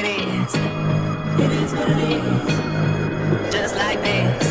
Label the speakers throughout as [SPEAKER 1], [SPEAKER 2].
[SPEAKER 1] it is. It is what it is. Just like this.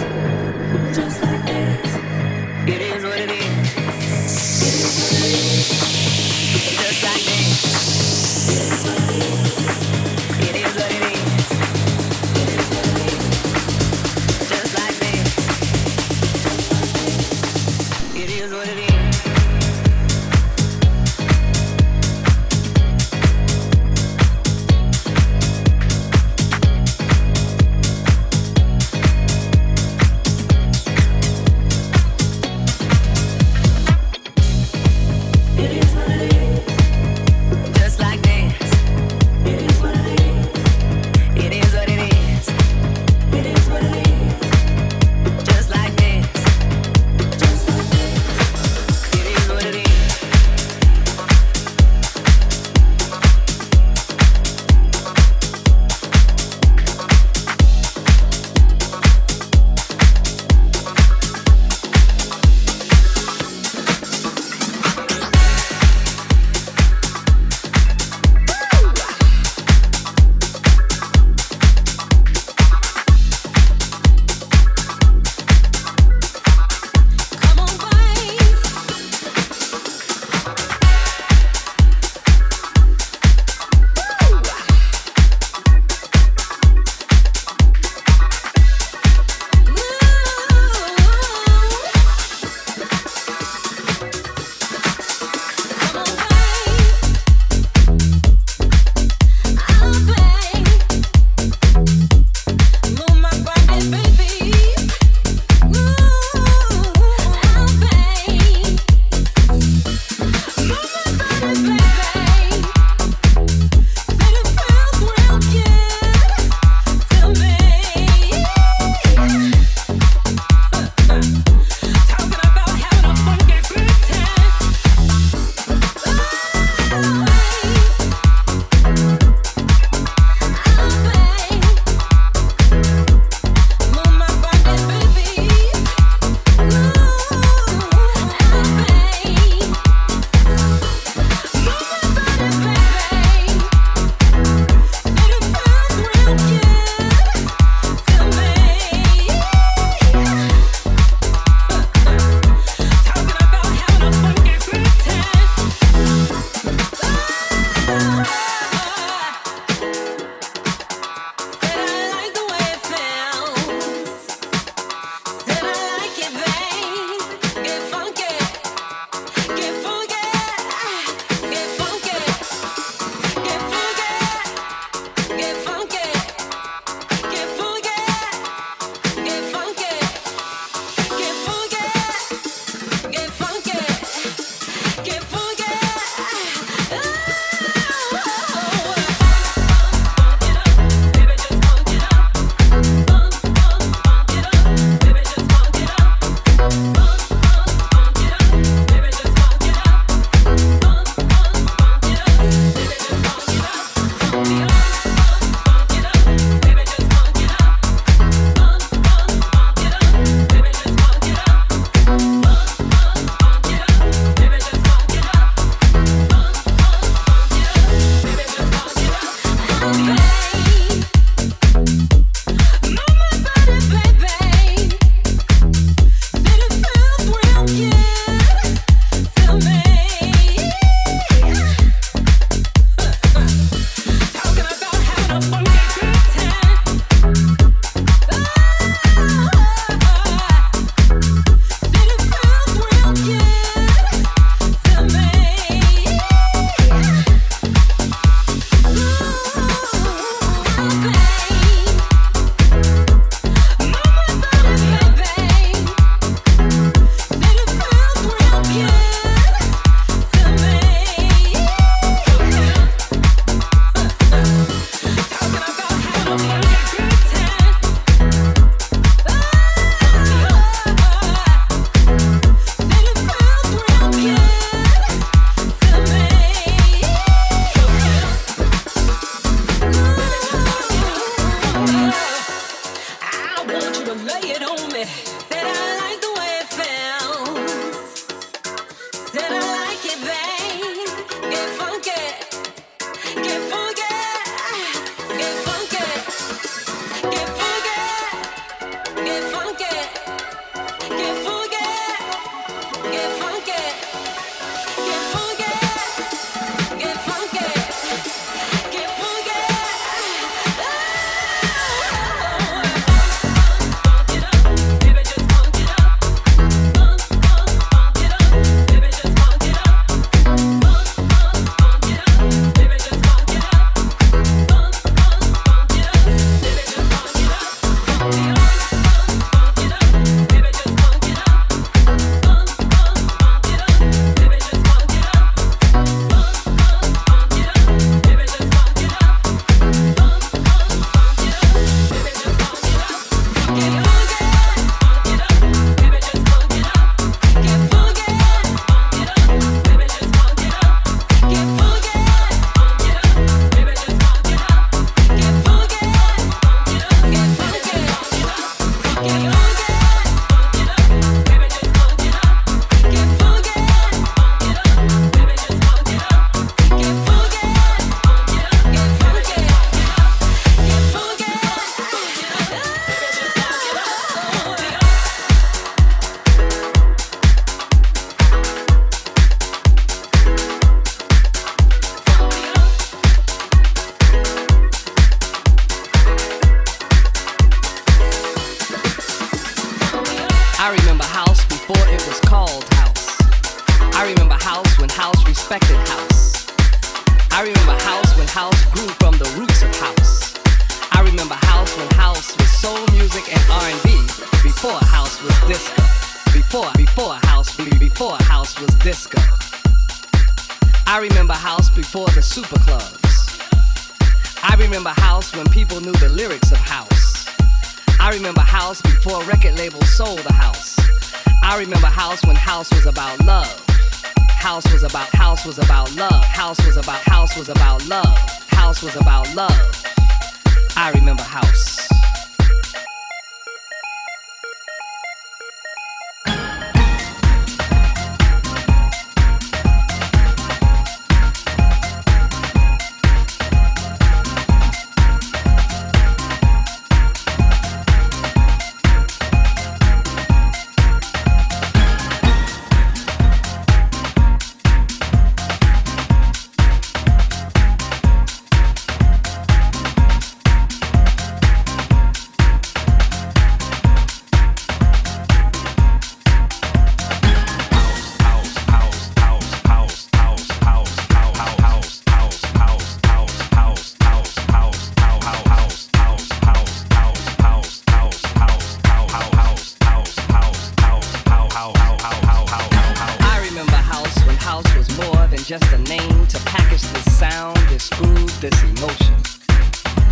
[SPEAKER 2] just a name to package this sound, this groove, this emotion.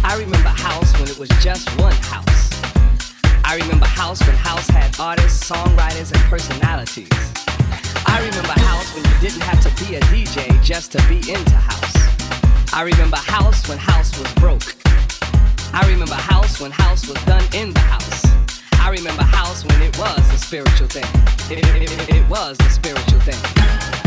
[SPEAKER 2] I remember house when it was just one house. I remember house when house had artists, songwriters, and personalities. I remember house when you didn't have to be a DJ just to be into house. I remember house when house was broke. I remember house when house was done in the house. I remember house when it was a spiritual thing. It, it, it, it was a spiritual thing.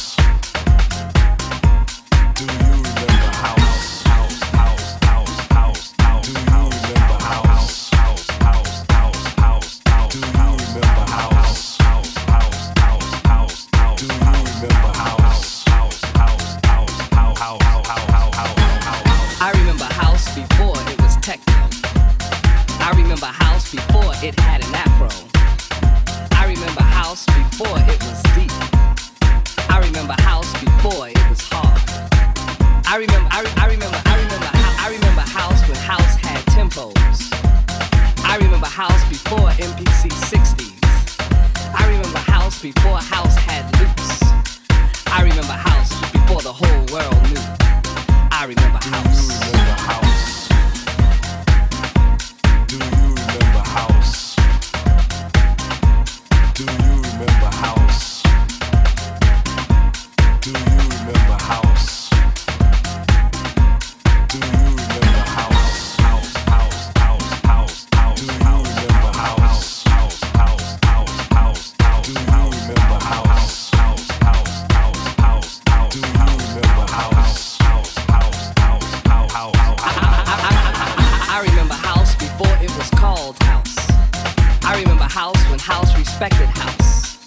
[SPEAKER 2] house when house respected house.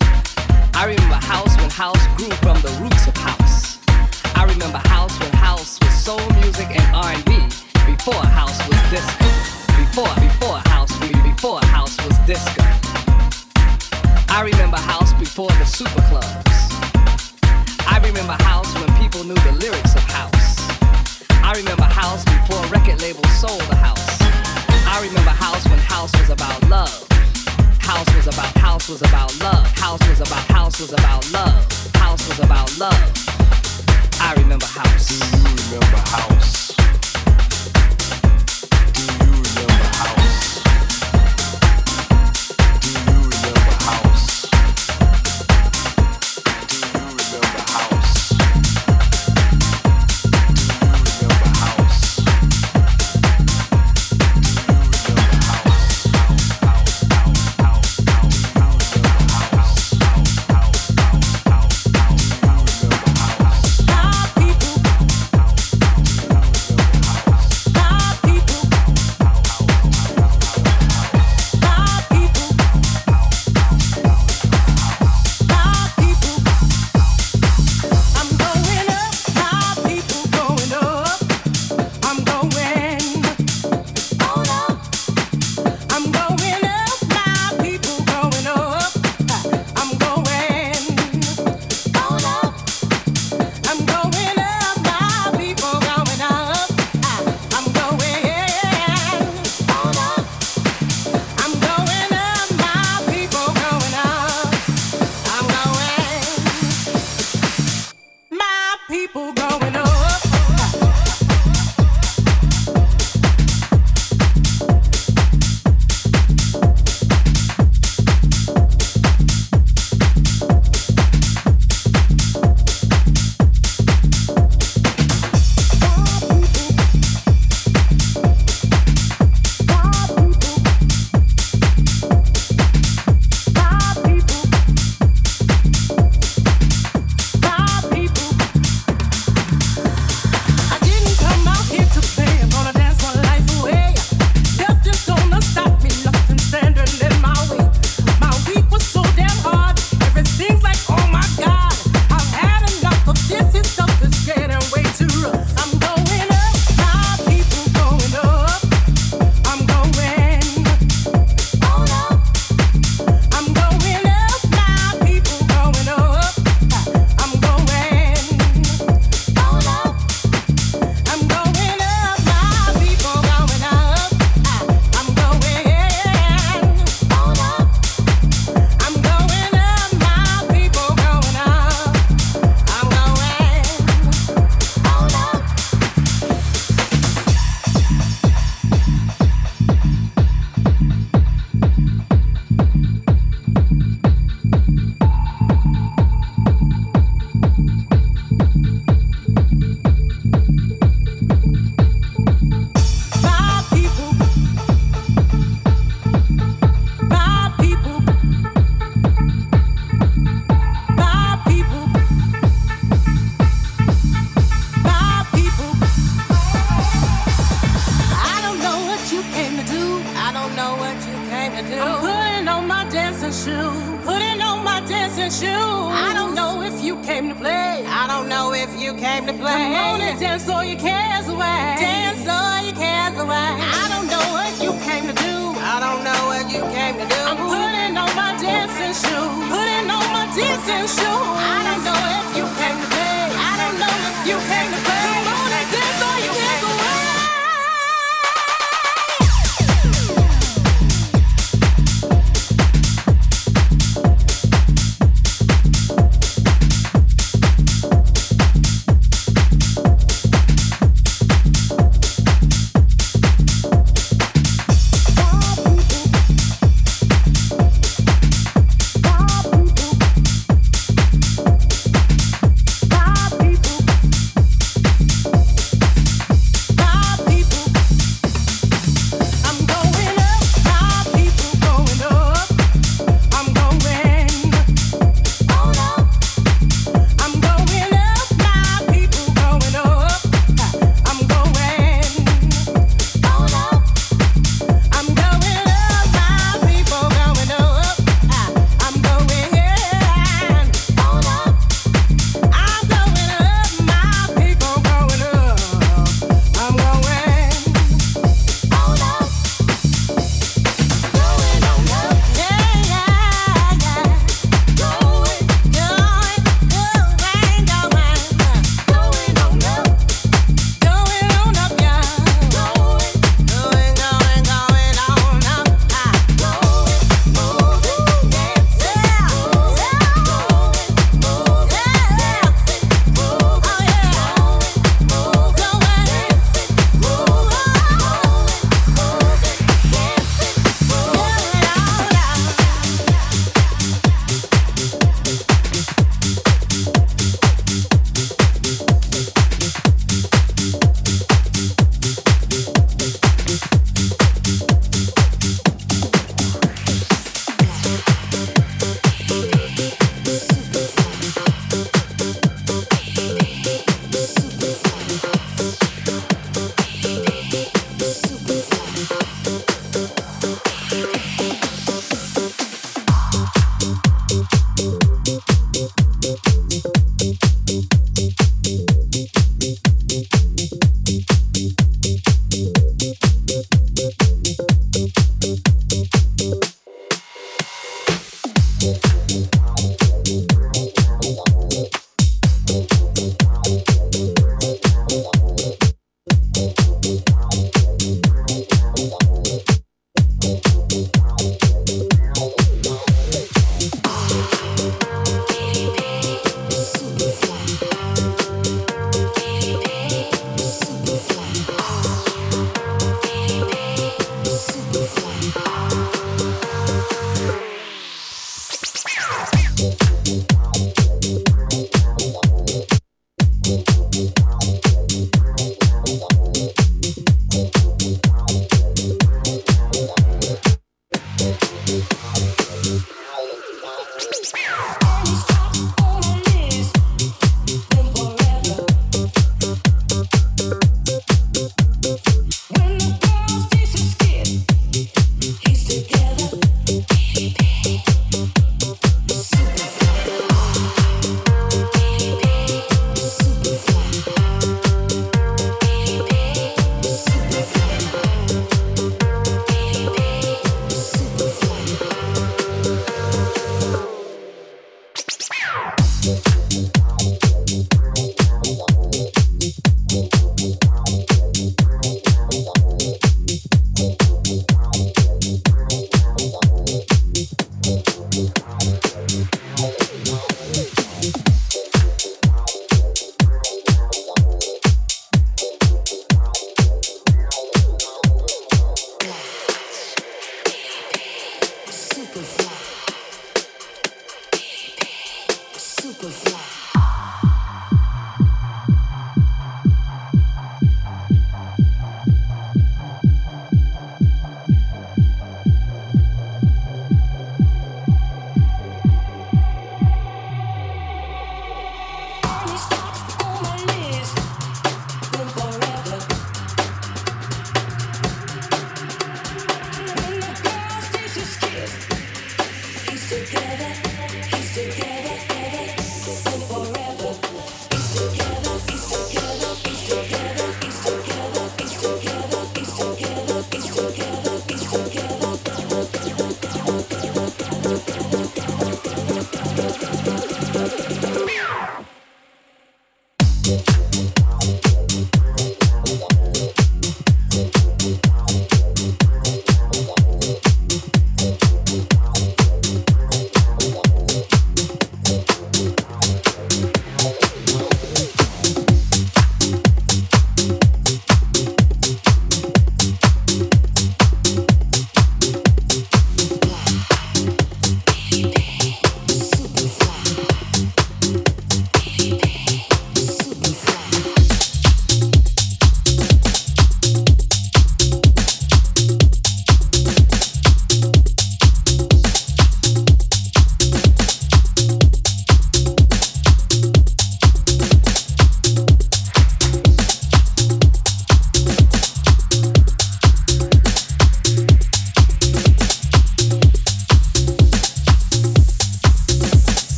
[SPEAKER 2] I remember house when house grew from the roots of house. I remember house when house was soul music and R&B before house was disco. Before before house before house was disco. I remember house before the super clubs. I remember house when people knew the lyrics of house. I remember house before record labels sold a house. I remember house when house was about love. House was about house was about love. House was about house was about love. House was about love. I remember house. Do you
[SPEAKER 3] remember house?